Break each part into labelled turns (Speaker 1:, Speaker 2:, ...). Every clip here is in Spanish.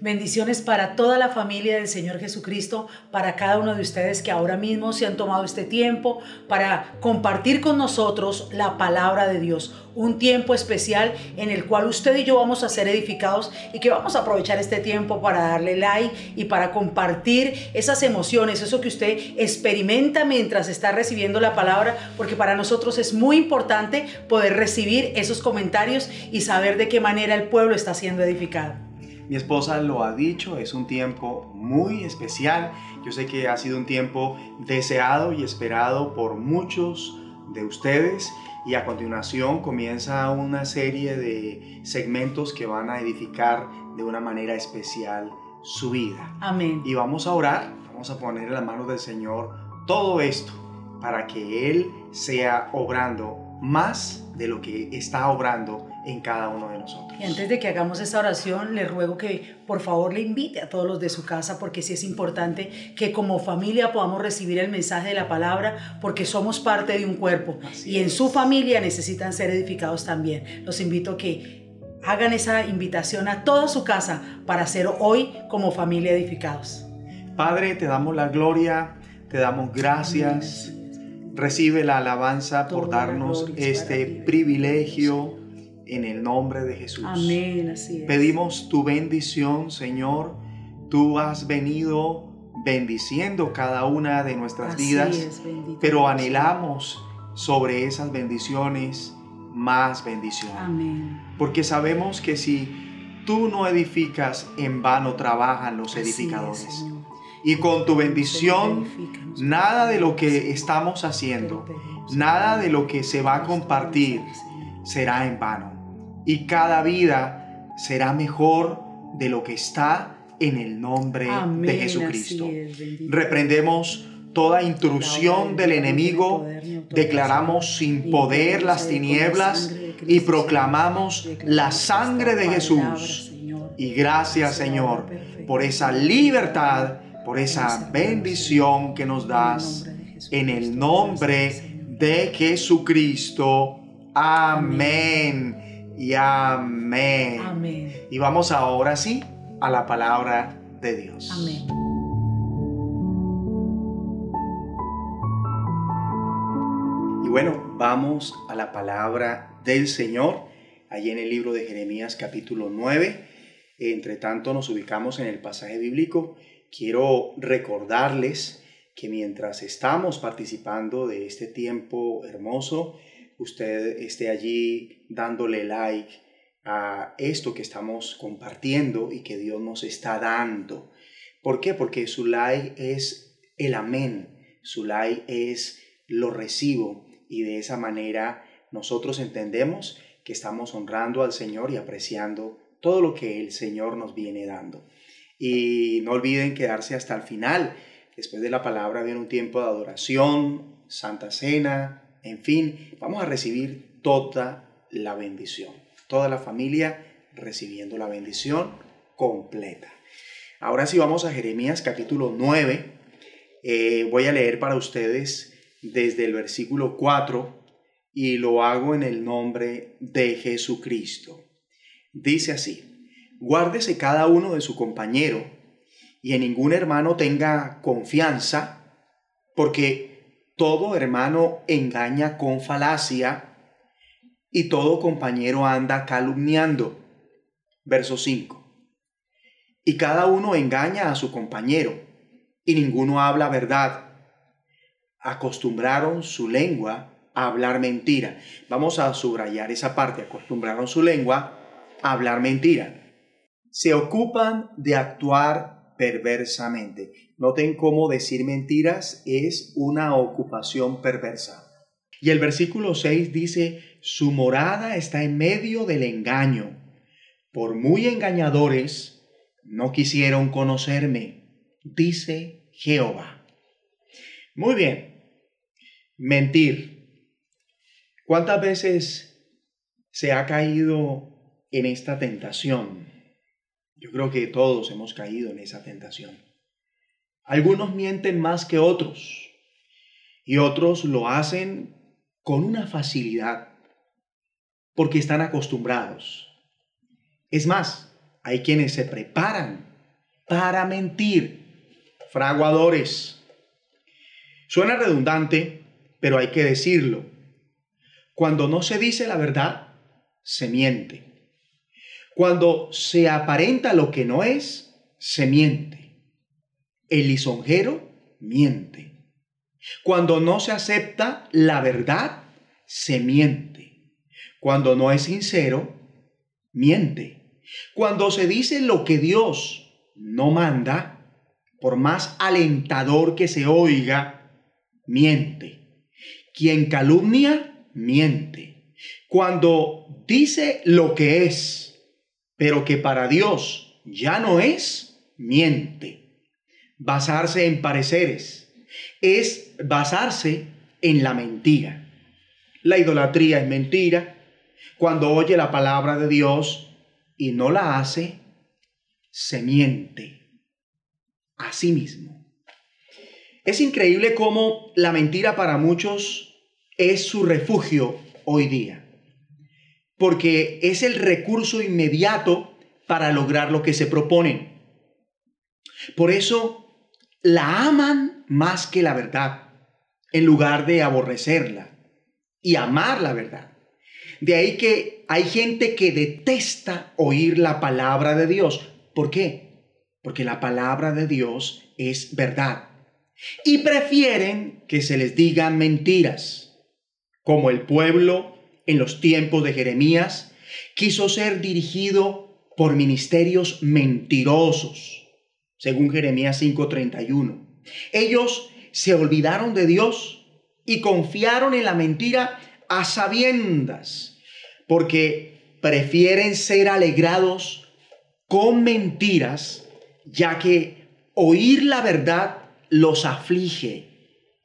Speaker 1: Bendiciones para toda la familia del Señor Jesucristo, para cada uno de ustedes que ahora mismo se han tomado este tiempo para compartir con nosotros la palabra de Dios. Un tiempo especial en el cual usted y yo vamos a ser edificados y que vamos a aprovechar este tiempo para darle like y para compartir esas emociones, eso que usted experimenta mientras está recibiendo la palabra, porque para nosotros es muy importante poder recibir esos comentarios y saber de qué manera el pueblo está siendo edificado.
Speaker 2: Mi esposa lo ha dicho, es un tiempo muy especial. Yo sé que ha sido un tiempo deseado y esperado por muchos de ustedes y a continuación comienza una serie de segmentos que van a edificar de una manera especial su vida.
Speaker 1: Amén.
Speaker 2: Y vamos a orar, vamos a poner en las manos del Señor todo esto para que Él sea obrando más de lo que está obrando en cada uno de nosotros.
Speaker 1: Y antes de que hagamos esta oración, le ruego que por favor le invite a todos los de su casa, porque sí es importante que como familia podamos recibir el mensaje de la palabra, porque somos parte de un cuerpo y en su familia necesitan ser edificados también. Los invito a que hagan esa invitación a toda su casa para ser hoy como familia edificados.
Speaker 2: Padre, te damos la gloria, te damos gracias. Recibe la alabanza por darnos este privilegio en el nombre de Jesús.
Speaker 1: Amén, así es.
Speaker 2: Pedimos tu bendición, Señor. Tú has venido bendiciendo cada una de nuestras
Speaker 1: Así
Speaker 2: vidas,
Speaker 1: es,
Speaker 2: pero anhelamos sobre esas bendiciones más bendición.
Speaker 1: Amén.
Speaker 2: Porque sabemos que si tú no edificas, en vano trabajan los
Speaker 1: Así
Speaker 2: edificadores. Y con tu bendición, nada de lo que estamos haciendo, nada de lo que se va a compartir será en vano. Y cada vida será mejor de lo que está en el nombre
Speaker 1: Amén,
Speaker 2: de Jesucristo.
Speaker 1: es.
Speaker 2: Reprendemos toda intrusión del enemigo, declaramos sin poder las tinieblas y proclamamos la sangre de Jesús. Y gracias Señor por esa libertad, por esa bendición que nos das en el nombre de Jesucristo. Amén y amén.
Speaker 1: Amén.
Speaker 2: Y vamos ahora sí a la palabra de Dios.
Speaker 1: Amén.
Speaker 2: Y bueno, vamos a la palabra del Señor, allí en el libro de Jeremías capítulo 9. Entre tanto nos ubicamos en el pasaje bíblico. Quiero recordarles que mientras estamos participando de este tiempo hermoso, usted esté allí dándole like a esto que estamos compartiendo y que Dios nos está dando. ¿Por qué? Porque su like es el amén, su like es lo recibo y de esa manera nosotros entendemos que estamos honrando al Señor y apreciando todo lo que el Señor nos viene dando. Y no olviden quedarse hasta el final. Después de la palabra viene un tiempo de adoración, santa cena, en fin, vamos a recibir toda la bendición. Toda la familia recibiendo la bendición completa. Ahora sí vamos a Jeremías capítulo 9. Eh, voy a leer para ustedes desde el versículo 4 y lo hago en el nombre de Jesucristo. Dice así, guárdese cada uno de su compañero y en ningún hermano tenga confianza, porque todo hermano engaña con falacia y todo compañero anda calumniando. Verso 5. Y cada uno engaña a su compañero y ninguno habla verdad. Acostumbraron su lengua a hablar mentira. Vamos a subrayar esa parte. Acostumbraron su lengua a hablar mentira. Se ocupan de actuar perversamente. Noten cómo decir mentiras es una ocupación perversa. Y el versículo 6 dice, su morada está en medio del engaño. Por muy engañadores, no quisieron conocerme, dice Jehová. Muy bien, mentir. ¿Cuántas veces se ha caído en esta tentación? Yo creo que todos hemos caído en esa tentación. Algunos mienten más que otros y otros lo hacen con una facilidad porque están acostumbrados. Es más, hay quienes se preparan para mentir, fraguadores. Suena redundante, pero hay que decirlo. Cuando no se dice la verdad, se miente. Cuando se aparenta lo que no es, se miente. El lisonjero miente. Cuando no se acepta la verdad, se miente. Cuando no es sincero, miente. Cuando se dice lo que Dios no manda, por más alentador que se oiga, miente. Quien calumnia, miente. Cuando dice lo que es, pero que para Dios ya no es, miente. Basarse en pareceres es basarse en la mentira. La idolatría es mentira. Cuando oye la palabra de Dios y no la hace, se miente a sí mismo. Es increíble cómo la mentira para muchos es su refugio hoy día, porque es el recurso inmediato para lograr lo que se proponen. Por eso la aman más que la verdad, en lugar de aborrecerla y amar la verdad. De ahí que hay gente que detesta oír la palabra de Dios. ¿Por qué? Porque la palabra de Dios es verdad. Y prefieren que se les digan mentiras, como el pueblo en los tiempos de Jeremías quiso ser dirigido por ministerios mentirosos, según Jeremías 5:31. Ellos se olvidaron de Dios y confiaron en la mentira a sabiendas, porque prefieren ser alegrados con mentiras, ya que oír la verdad los aflige.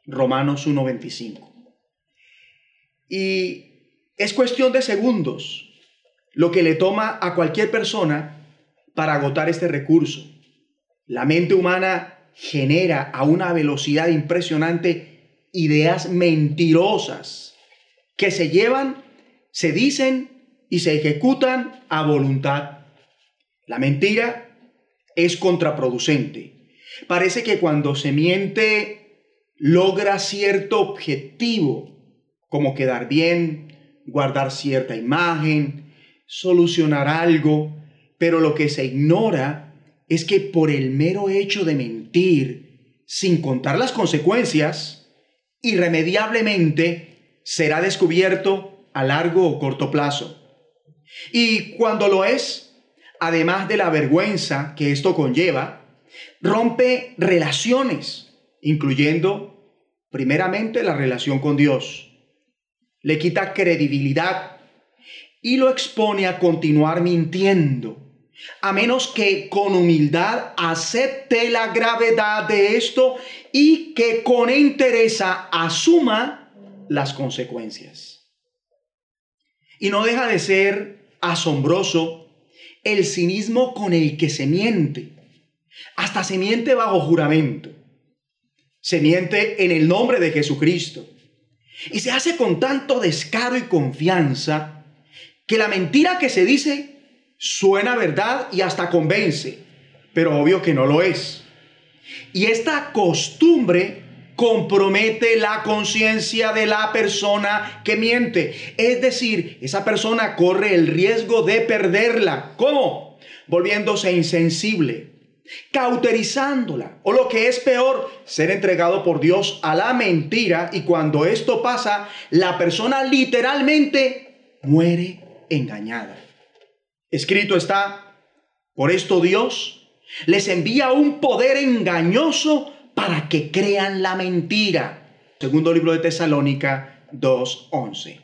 Speaker 2: Romanos 1.25. Y es cuestión de segundos lo que le toma a cualquier persona para agotar este recurso. La mente humana genera a una velocidad impresionante ideas mentirosas que se llevan, se dicen y se ejecutan a voluntad. La mentira es contraproducente. Parece que cuando se miente logra cierto objetivo, como quedar bien, guardar cierta imagen, solucionar algo, pero lo que se ignora es que por el mero hecho de mentir, sin contar las consecuencias, irremediablemente será descubierto a largo o corto plazo. Y cuando lo es, además de la vergüenza que esto conlleva, rompe relaciones, incluyendo primeramente la relación con Dios. Le quita credibilidad y lo expone a continuar mintiendo a menos que con humildad acepte la gravedad de esto y que con interés asuma las consecuencias. Y no deja de ser asombroso el cinismo con el que se miente. Hasta se miente bajo juramento. Se miente en el nombre de Jesucristo. Y se hace con tanto descaro y confianza que la mentira que se dice suena verdad y hasta convence, pero obvio que no lo es. Y esta costumbre compromete la conciencia de la persona que miente. Es decir, esa persona corre el riesgo de perderla. ¿Cómo? Volviéndose insensible, cauterizándola, o lo que es peor, ser entregado por Dios a la mentira y cuando esto pasa, la persona literalmente muere engañada. Escrito está, por esto Dios les envía un poder engañoso para que crean la mentira. Segundo libro de Tesalónica 2.11.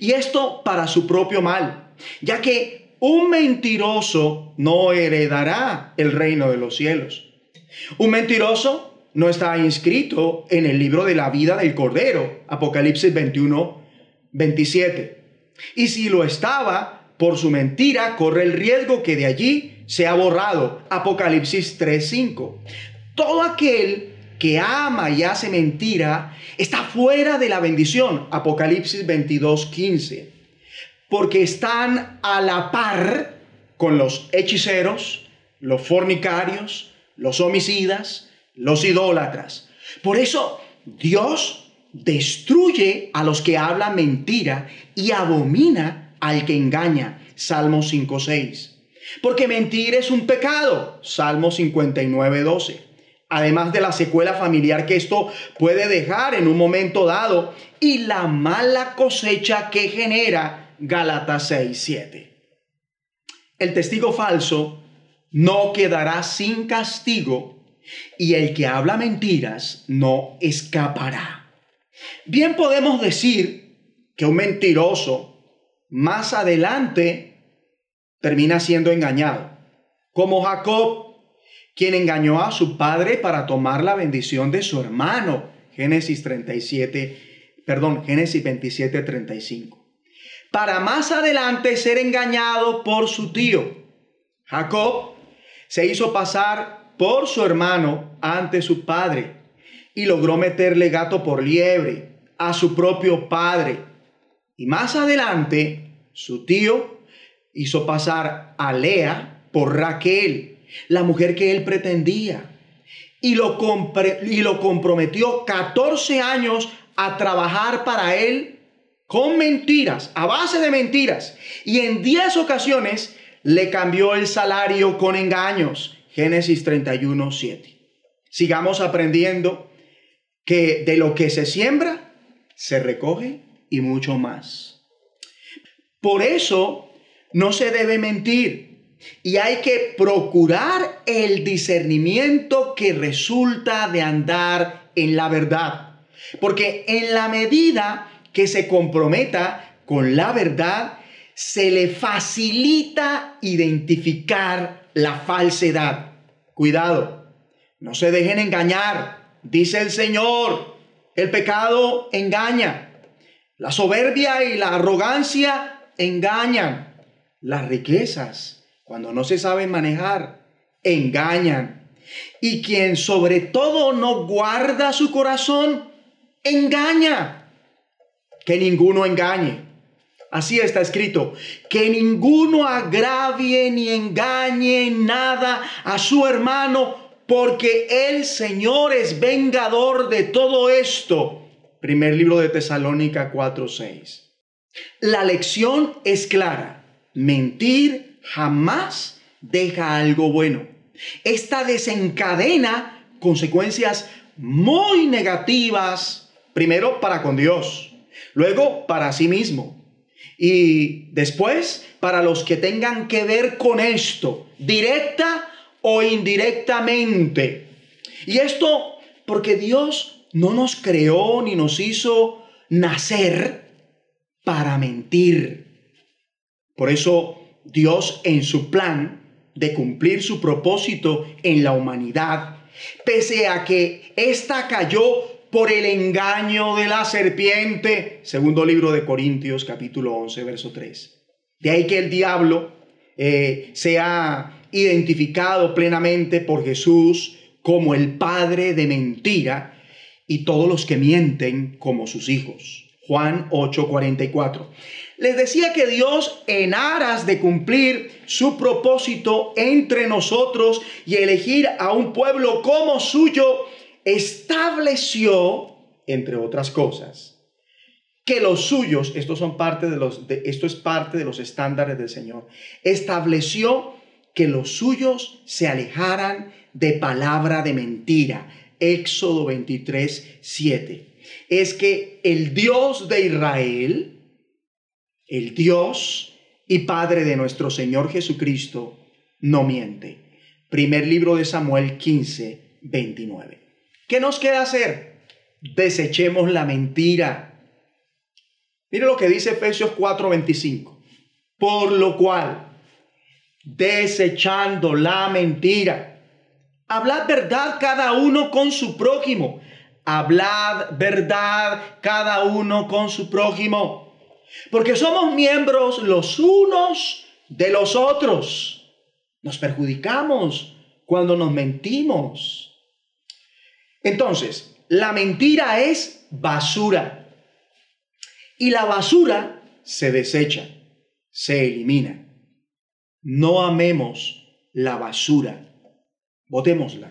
Speaker 2: Y esto para su propio mal, ya que un mentiroso no heredará el reino de los cielos. Un mentiroso no está inscrito en el libro de la vida del Cordero, Apocalipsis 21, 27. Y si lo estaba, por su mentira corre el riesgo que de allí sea borrado. Apocalipsis 3:5. Todo aquel que ama y hace mentira está fuera de la bendición. Apocalipsis 22:15. Porque están a la par con los hechiceros, los fornicarios, los homicidas, los idólatras. Por eso Dios destruye a los que hablan mentira y abomina al que engaña. Salmo 5.6. Porque mentir es un pecado. Salmo 59.12 además de la secuela familiar que esto puede dejar en un momento dado y la mala cosecha que genera Gálatas 6, 7. El testigo falso no quedará sin castigo y el que habla mentiras no escapará. Bien podemos decir que un mentiroso más adelante termina siendo engañado, como Jacob quien engañó a su padre para tomar la bendición de su hermano. Génesis 37, perdón, Génesis 27, 35. Para más adelante ser engañado por su tío. Jacob se hizo pasar por su hermano ante su padre y logró meterle gato por liebre a su propio padre. Y más adelante, su tío hizo pasar a Lea por Raquel la mujer que él pretendía. Y lo, y lo comprometió 14 años a trabajar para él con mentiras, a base de mentiras. Y en 10 ocasiones le cambió el salario con engaños. Génesis 31, 7. Sigamos aprendiendo que de lo que se siembra, se recoge y mucho más. Por eso no se debe mentir. Y hay que procurar el discernimiento que resulta de andar en la verdad. Porque en la medida que se comprometa con la verdad, se le facilita identificar la falsedad. Cuidado, no se dejen engañar, dice el Señor. El pecado engaña. La soberbia y la arrogancia engañan. Las riquezas cuando no se saben manejar, engañan. Y quien sobre todo no guarda su corazón, engaña. Que ninguno engañe. Así está escrito, que ninguno agravie ni engañe nada a su hermano, porque el Señor es vengador de todo esto. Primer libro de Tesalónica 4:6. La lección es clara. Mentir jamás deja algo bueno. Esta desencadena consecuencias muy negativas, primero para con Dios, luego para sí mismo y después para los que tengan que ver con esto, directa o indirectamente. Y esto porque Dios no nos creó ni nos hizo nacer para mentir. Por eso Dios en su plan de cumplir su propósito en la humanidad, pese a que ésta cayó por el engaño de la serpiente, segundo libro de Corintios capítulo 11, verso 3. De ahí que el diablo eh, sea identificado plenamente por Jesús como el padre de mentira y todos los que mienten como sus hijos. Juan 8:44. Les decía que Dios, en aras de cumplir su propósito entre nosotros y elegir a un pueblo como suyo, estableció, entre otras cosas, que los suyos, estos son parte de los, de, esto es parte de los estándares del Señor, estableció que los suyos se alejaran de palabra de mentira. Éxodo 23, 7. Es que el Dios de Israel, el Dios y Padre de nuestro Señor Jesucristo, no miente. Primer libro de Samuel 15, 29. ¿Qué nos queda hacer? Desechemos la mentira. Mire lo que dice Efesios 4, 25. Por lo cual, desechando la mentira, hablad verdad cada uno con su prójimo. Hablad verdad cada uno con su prójimo porque somos miembros los unos de los otros. Nos perjudicamos cuando nos mentimos. Entonces, la mentira es basura. Y la basura se desecha, se elimina. no amemos la basura, botémosla,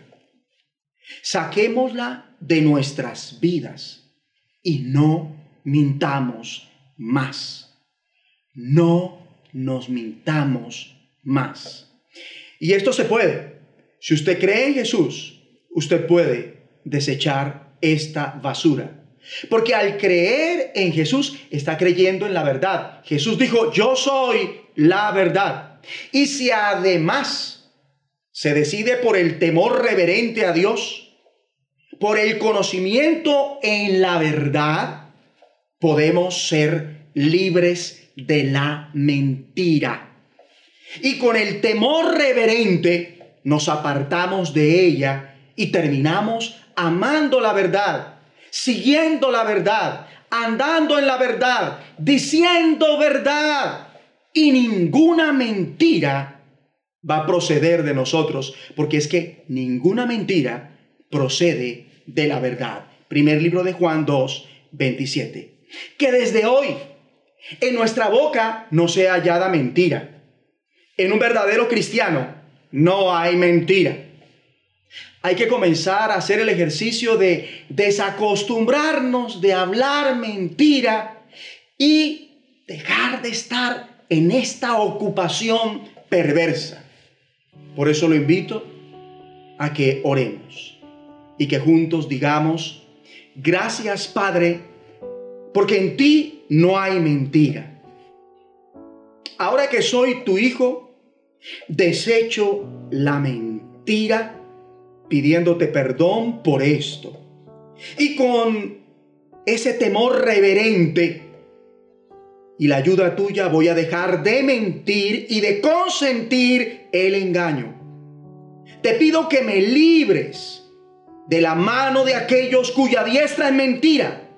Speaker 2: saquémosla de nuestras vidas y no mintamos más. No nos mintamos más. Y esto se puede. Si usted cree en Jesús, usted puede desechar esta basura. Porque al creer en Jesús está creyendo en la verdad. Jesús dijo, yo soy la verdad. Y si además se decide por el temor reverente a Dios, por el conocimiento en la verdad, podemos ser libres de la mentira. Y con el temor reverente nos apartamos de ella y terminamos amando la verdad, siguiendo la verdad, andando en la verdad, diciendo verdad. Y ninguna mentira va a proceder de nosotros, porque es que ninguna mentira procede de la verdad. Primer libro de Juan 2, 27. Que desde hoy en nuestra boca no sea hallada mentira. En un verdadero cristiano no hay mentira. Hay que comenzar a hacer el ejercicio de desacostumbrarnos de hablar mentira y dejar de estar en esta ocupación perversa. Por eso lo invito a que oremos y que juntos digamos, gracias Padre, porque en ti no hay mentira. Ahora que soy tu hijo, desecho la mentira pidiéndote perdón por esto. Y con ese temor reverente y la ayuda tuya voy a dejar de mentir y de consentir el engaño. Te pido que me libres de la mano de aquellos cuya diestra es mentira.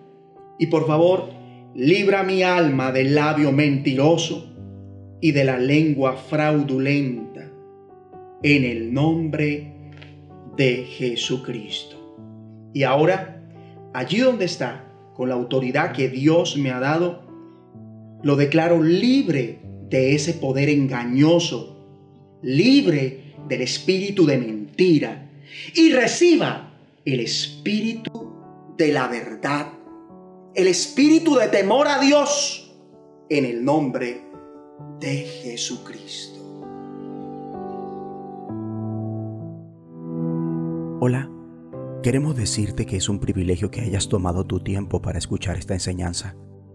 Speaker 2: Y por favor, libra mi alma del labio mentiroso y de la lengua fraudulenta. En el nombre de Jesucristo. Y ahora, allí donde está, con la autoridad que Dios me ha dado, lo declaro libre de ese poder engañoso, libre del espíritu de mentira, y reciba el espíritu de la verdad, el espíritu de temor a Dios, en el nombre de Jesucristo.
Speaker 3: Hola, queremos decirte que es un privilegio que hayas tomado tu tiempo para escuchar esta enseñanza.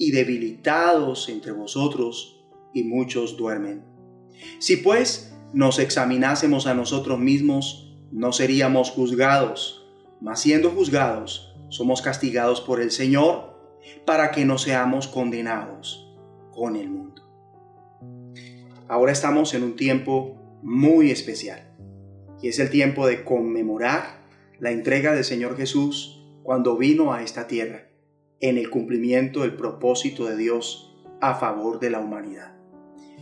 Speaker 2: y debilitados entre vosotros, y muchos duermen. Si pues nos examinásemos a nosotros mismos, no seríamos juzgados, mas siendo juzgados, somos castigados por el Señor para que no seamos condenados con el mundo. Ahora estamos en un tiempo muy especial y es el tiempo de conmemorar la entrega del Señor Jesús cuando vino a esta tierra en el cumplimiento del propósito de Dios a favor de la humanidad.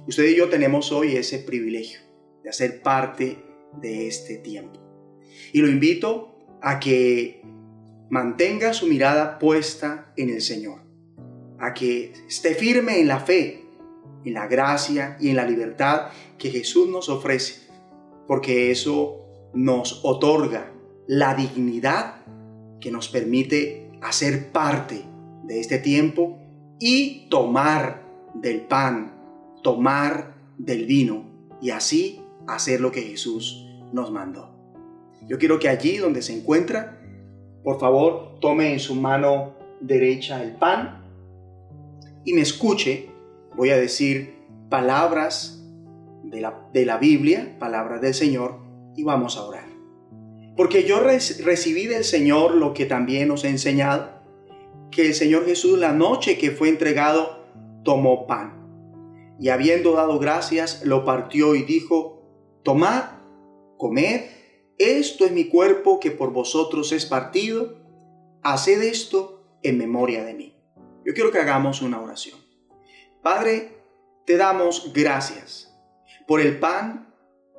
Speaker 2: Usted y yo tenemos hoy ese privilegio de hacer parte de este tiempo. Y lo invito a que mantenga su mirada puesta en el Señor, a que esté firme en la fe, en la gracia y en la libertad que Jesús nos ofrece, porque eso nos otorga la dignidad que nos permite hacer parte de este tiempo y tomar del pan, tomar del vino y así hacer lo que Jesús nos mandó. Yo quiero que allí donde se encuentra, por favor, tome en su mano derecha el pan y me escuche. Voy a decir palabras de la, de la Biblia, palabras del Señor, y vamos a orar. Porque yo recibí del Señor lo que también os he enseñado, que el Señor Jesús la noche que fue entregado tomó pan y habiendo dado gracias lo partió y dijo, tomad, comed, esto es mi cuerpo que por vosotros es partido, haced esto en memoria de mí. Yo quiero que hagamos una oración. Padre, te damos gracias por el pan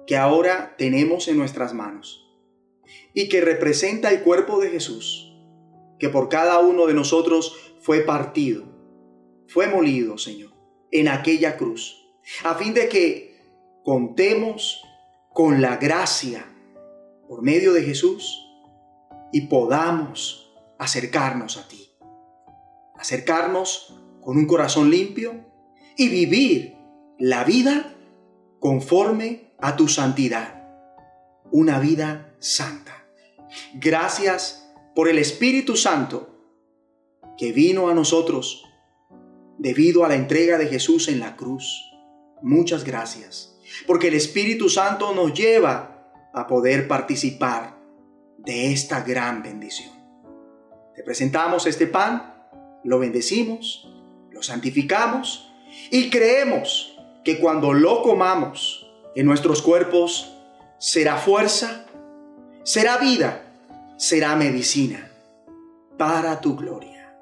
Speaker 2: que ahora tenemos en nuestras manos y que representa el cuerpo de Jesús que por cada uno de nosotros fue partido, fue molido, Señor, en aquella cruz, a fin de que contemos con la gracia por medio de Jesús y podamos acercarnos a ti, acercarnos con un corazón limpio y vivir la vida conforme a tu santidad, una vida santa. Gracias por el Espíritu Santo que vino a nosotros debido a la entrega de Jesús en la cruz. Muchas gracias, porque el Espíritu Santo nos lleva a poder participar de esta gran bendición. Te presentamos este pan, lo bendecimos, lo santificamos y creemos que cuando lo comamos en nuestros cuerpos será fuerza, será vida será medicina para tu gloria.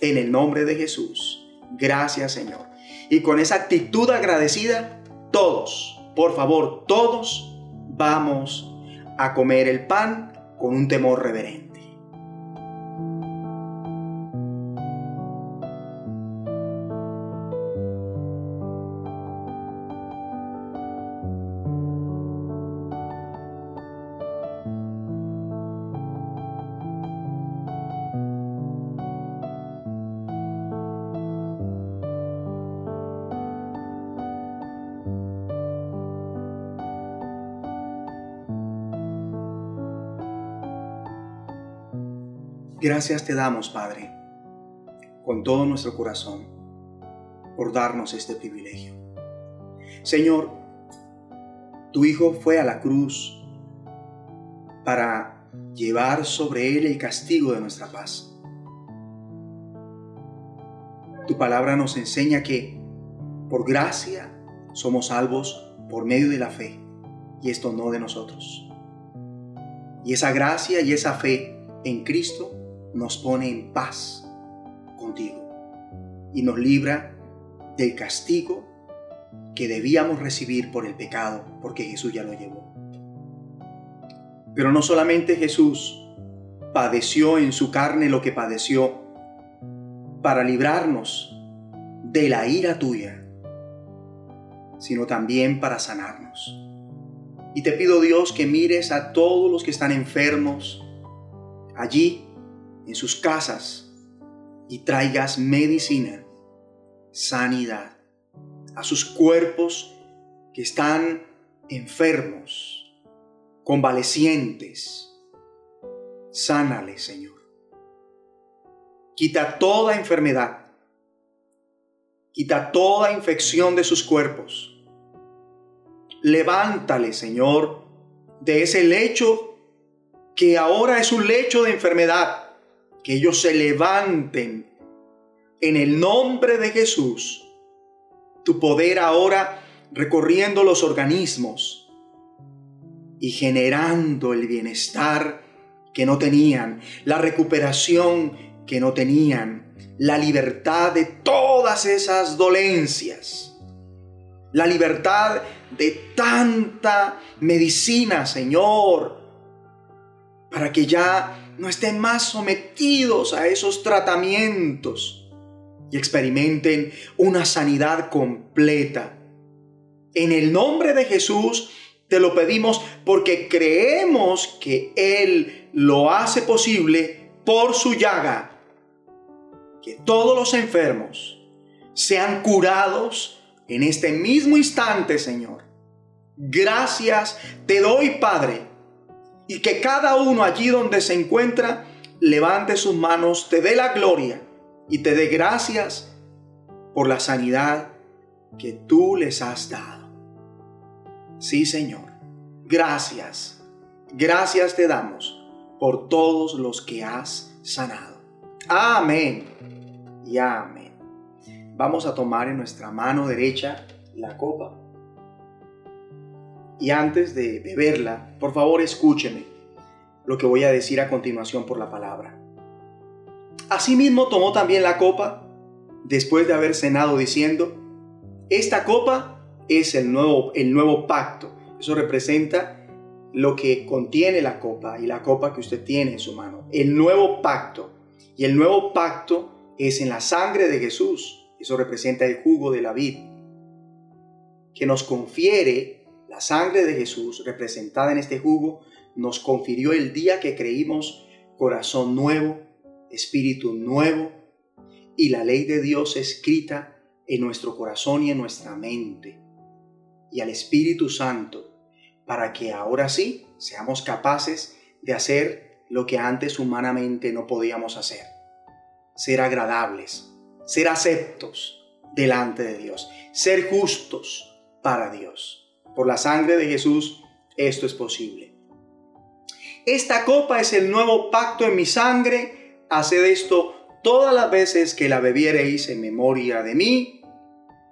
Speaker 2: En el nombre de Jesús. Gracias Señor. Y con esa actitud agradecida, todos, por favor, todos vamos a comer el pan con un temor reverente. Gracias te damos, Padre, con todo nuestro corazón, por darnos este privilegio. Señor, tu Hijo fue a la cruz para llevar sobre él el castigo de nuestra paz. Tu palabra nos enseña que por gracia somos salvos por medio de la fe, y esto no de nosotros. Y esa gracia y esa fe en Cristo nos pone en paz contigo y nos libra del castigo que debíamos recibir por el pecado, porque Jesús ya lo llevó. Pero no solamente Jesús padeció en su carne lo que padeció para librarnos de la ira tuya, sino también para sanarnos. Y te pido Dios que mires a todos los que están enfermos allí en sus casas y traigas medicina, sanidad a sus cuerpos que están enfermos, convalecientes. Sánale, Señor. Quita toda enfermedad. Quita toda infección de sus cuerpos. levántale, Señor, de ese lecho que ahora es un lecho de enfermedad. Que ellos se levanten en el nombre de Jesús. Tu poder ahora recorriendo los organismos y generando el bienestar que no tenían, la recuperación que no tenían, la libertad de todas esas dolencias, la libertad de tanta medicina, Señor, para que ya no estén más sometidos a esos tratamientos y experimenten una sanidad completa. En el nombre de Jesús te lo pedimos porque creemos que Él lo hace posible por su llaga. Que todos los enfermos sean curados en este mismo instante, Señor. Gracias te doy, Padre. Y que cada uno allí donde se encuentra levante sus manos, te dé la gloria y te dé gracias por la sanidad que tú les has dado. Sí, Señor. Gracias. Gracias te damos por todos los que has sanado. Amén y amén. Vamos a tomar en nuestra mano derecha la copa. Y antes de beberla, por favor escúcheme lo que voy a decir a continuación por la palabra. Asimismo tomó también la copa después de haber cenado diciendo, esta copa es el nuevo, el nuevo pacto. Eso representa lo que contiene la copa y la copa que usted tiene en su mano. El nuevo pacto. Y el nuevo pacto es en la sangre de Jesús. Eso representa el jugo de la vid. Que nos confiere la sangre de Jesús representada en este jugo. Nos confirió el día que creímos corazón nuevo, espíritu nuevo y la ley de Dios escrita en nuestro corazón y en nuestra mente. Y al Espíritu Santo para que ahora sí seamos capaces de hacer lo que antes humanamente no podíamos hacer. Ser agradables, ser aceptos delante de Dios, ser justos para Dios. Por la sangre de Jesús esto es posible. Esta copa es el nuevo pacto en mi sangre. Haced esto todas las veces que la bebiereis en memoria de mí.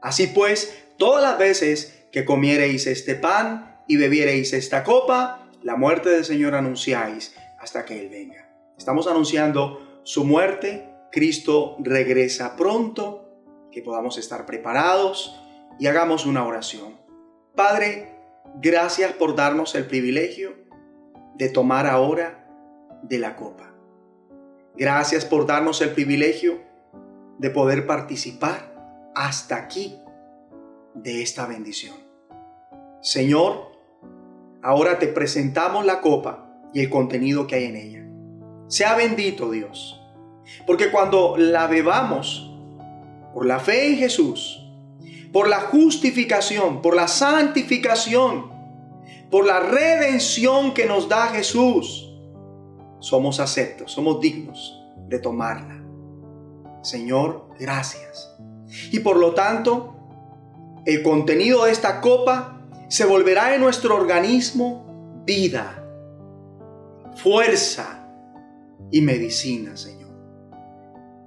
Speaker 2: Así pues, todas las veces que comiereis este pan y bebiereis esta copa, la muerte del Señor anunciáis hasta que Él venga. Estamos anunciando su muerte, Cristo regresa pronto, que podamos estar preparados y hagamos una oración. Padre, gracias por darnos el privilegio de tomar ahora de la copa. Gracias por darnos el privilegio de poder participar hasta aquí de esta bendición. Señor, Ahora te presentamos la copa y el contenido que hay en ella. Sea bendito Dios. Porque cuando la bebamos por la fe en Jesús, por la justificación, por la santificación, por la redención que nos da Jesús, somos aceptos, somos dignos de tomarla. Señor, gracias. Y por lo tanto, el contenido de esta copa se volverá en nuestro organismo vida, fuerza y medicina, Señor.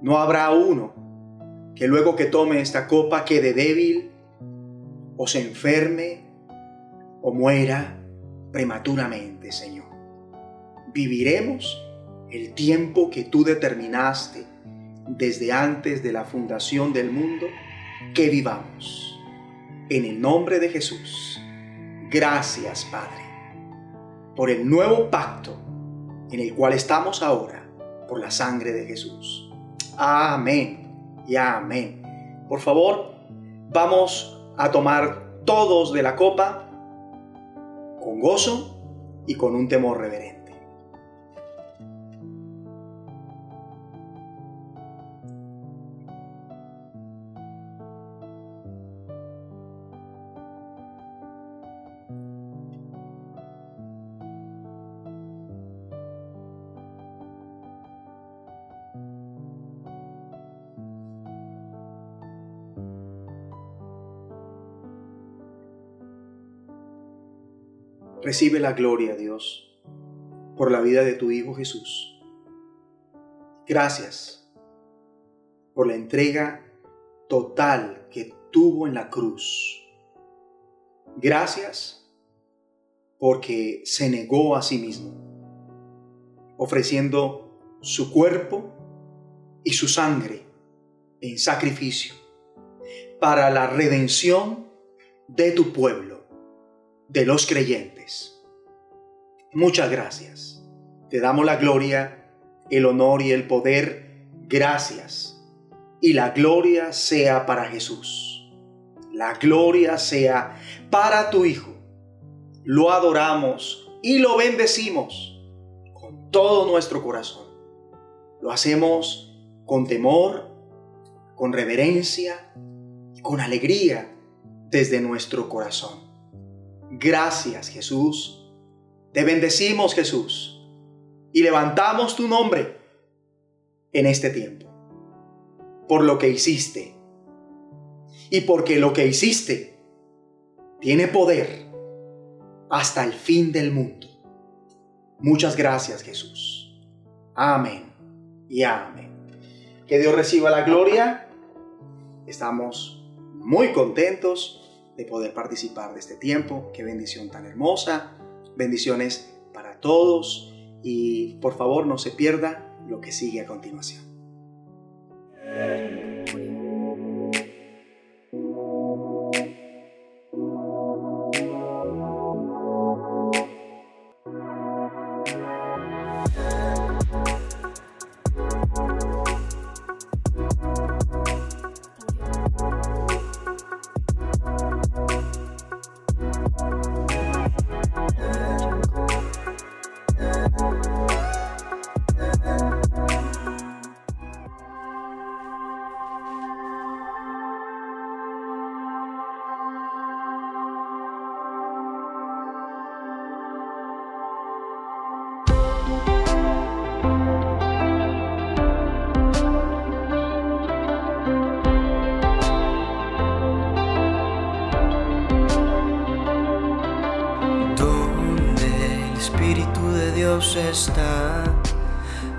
Speaker 2: No habrá uno que luego que tome esta copa quede débil o se enferme o muera prematuramente, Señor. Viviremos el tiempo que tú determinaste desde antes de la fundación del mundo que vivamos. En el nombre de Jesús. Gracias, Padre, por el nuevo pacto en el cual estamos ahora por la sangre de Jesús. Amén y amén. Por favor, vamos a tomar todos de la copa con gozo y con un temor reverente. Recibe la gloria, Dios, por la vida de tu Hijo Jesús. Gracias por la entrega total que tuvo en la cruz. Gracias porque se negó a sí mismo, ofreciendo su cuerpo y su sangre en sacrificio para la redención de tu pueblo, de los creyentes. Muchas gracias. Te damos la gloria, el honor y el poder. Gracias. Y la gloria sea para Jesús. La gloria sea para tu Hijo. Lo adoramos y lo bendecimos con todo nuestro corazón. Lo hacemos con temor, con reverencia, con alegría desde nuestro corazón. Gracias Jesús. Te bendecimos Jesús y levantamos tu nombre en este tiempo por lo que hiciste y porque lo que hiciste tiene poder hasta el fin del mundo. Muchas gracias Jesús. Amén y amén. Que Dios reciba la gloria. Estamos muy contentos de poder participar de este tiempo. Qué bendición tan hermosa. Bendiciones para todos. Y por favor no se pierda lo que sigue a continuación.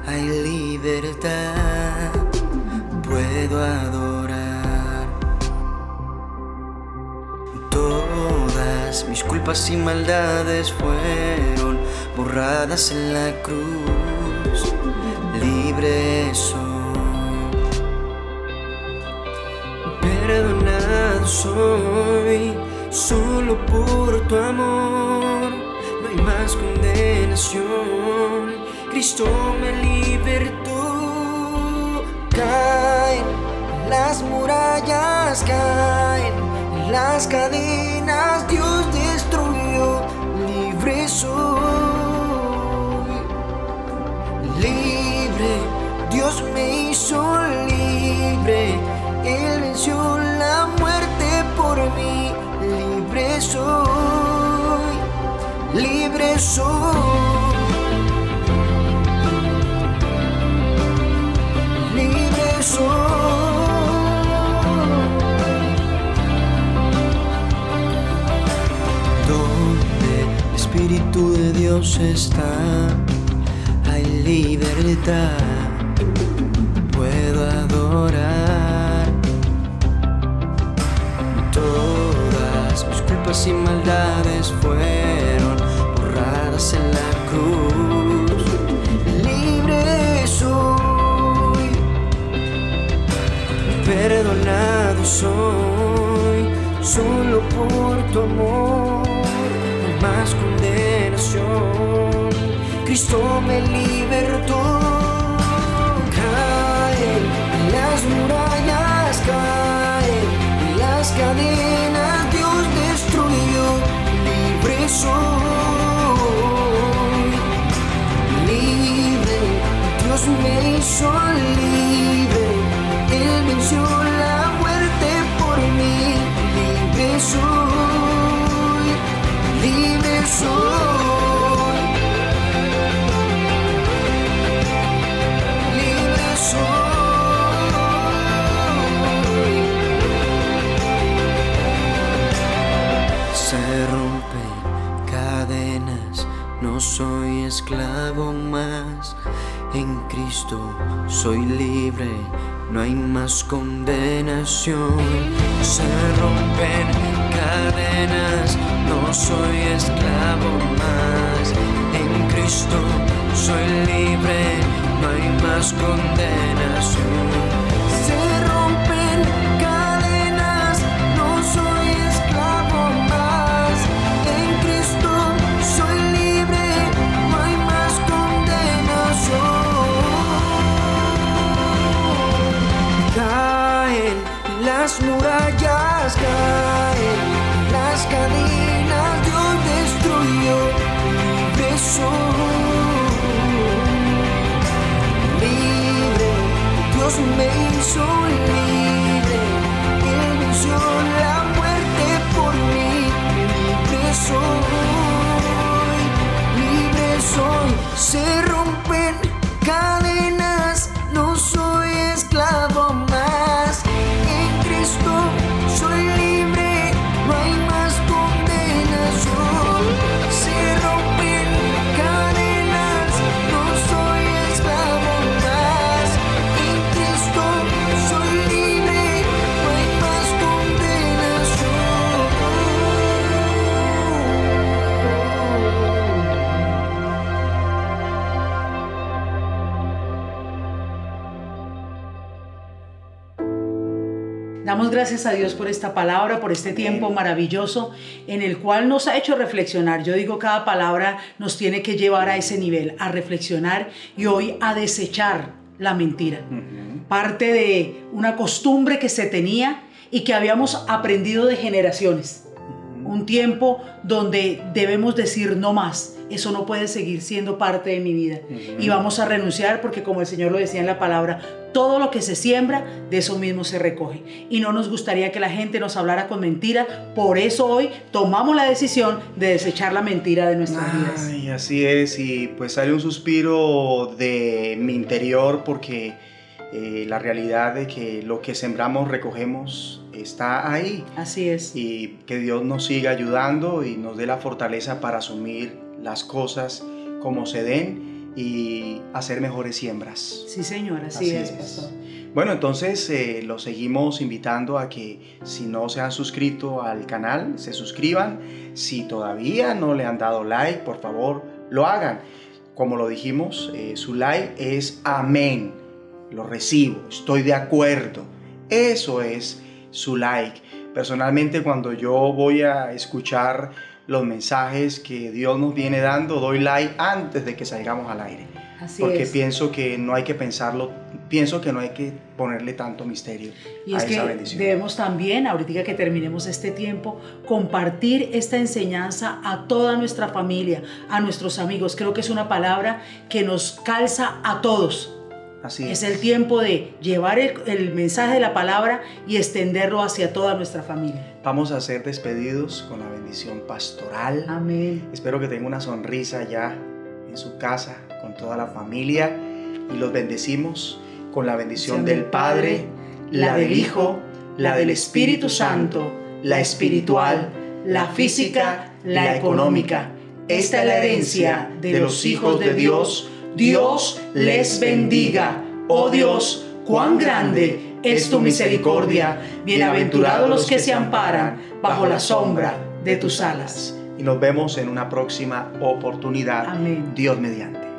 Speaker 4: Hay libertad, puedo adorar. Todas mis culpas y maldades fueron borradas en la cruz, Cristo me libertó. Caen las murallas, caen las cadenas. Dios destruyó. Libre soy. Libre. Dios me hizo libre. Él venció la muerte por mí. Libre soy libre soy. Donde el Espíritu de Dios está, hay libertad. Puedo adorar todas mis culpas y maldades fueron en la cruz. Perdonado soy, solo por tu amor, no más condenación. Cristo me libertó. Caen las murallas, caen las cadenas, Dios destruyó, libre soy. me hizo libre, soy esclavo más, en Cristo soy libre, no hay más condenación. Se rompen cadenas, no soy esclavo más, en Cristo soy libre, no hay más condenación. Dios me hizo libre, Él venció la muerte por mí, libre. soy,
Speaker 1: gracias a Dios por esta palabra, por este tiempo maravilloso en el cual nos ha hecho reflexionar. Yo digo, cada palabra nos tiene que llevar a ese nivel, a reflexionar y hoy a desechar la mentira. Parte de una costumbre que se tenía y que habíamos aprendido de generaciones. Un tiempo donde debemos decir no más. Eso no puede seguir siendo parte de mi vida. Y vamos a renunciar porque como el Señor lo decía en la palabra, todo lo que se siembra, de eso mismo se recoge. Y no nos gustaría que la gente nos hablara con mentira. Por eso hoy tomamos la decisión de desechar la mentira de nuestras vidas.
Speaker 2: Ay, así es, y pues sale un suspiro de mi interior porque eh, la realidad de que lo que sembramos recogemos está ahí.
Speaker 1: Así es.
Speaker 2: Y que Dios nos siga ayudando y nos dé la fortaleza para asumir las cosas como se den y hacer mejores siembras.
Speaker 1: Sí, señor, así,
Speaker 2: Así
Speaker 1: es.
Speaker 2: Bueno, entonces eh, los seguimos invitando a que si no se han suscrito al canal, se suscriban. Si todavía no le han dado like, por favor, lo hagan. Como lo dijimos, eh, su like es amén. Lo recibo, estoy de acuerdo. Eso es su like. Personalmente, cuando yo voy a escuchar los mensajes que Dios nos viene dando, doy like antes de que salgamos al aire.
Speaker 1: Así
Speaker 2: porque
Speaker 1: es.
Speaker 2: pienso que no hay que pensarlo, pienso que no hay que ponerle tanto misterio
Speaker 1: Y
Speaker 2: a
Speaker 1: es que
Speaker 2: esa bendición.
Speaker 1: debemos también, ahorita que terminemos este tiempo, compartir esta enseñanza a toda nuestra familia, a nuestros amigos. Creo que es una palabra que nos calza a todos.
Speaker 2: Así
Speaker 1: Es el tiempo de llevar el, el mensaje de la palabra y extenderlo hacia toda nuestra familia.
Speaker 2: Vamos a ser despedidos con la bendición pastoral.
Speaker 1: Amén.
Speaker 2: Espero que tenga una sonrisa ya en su casa con toda la familia y los bendecimos con la bendición del Padre, la del Hijo, la del Espíritu Santo, la espiritual, la física, la económica. Esta es la herencia de los hijos de Dios. Dios les bendiga. Oh Dios, cuán grande es tu misericordia. Bienaventurados los que se amparan bajo la sombra de tus alas. Y nos vemos en una próxima oportunidad.
Speaker 1: Amén.
Speaker 2: Dios mediante.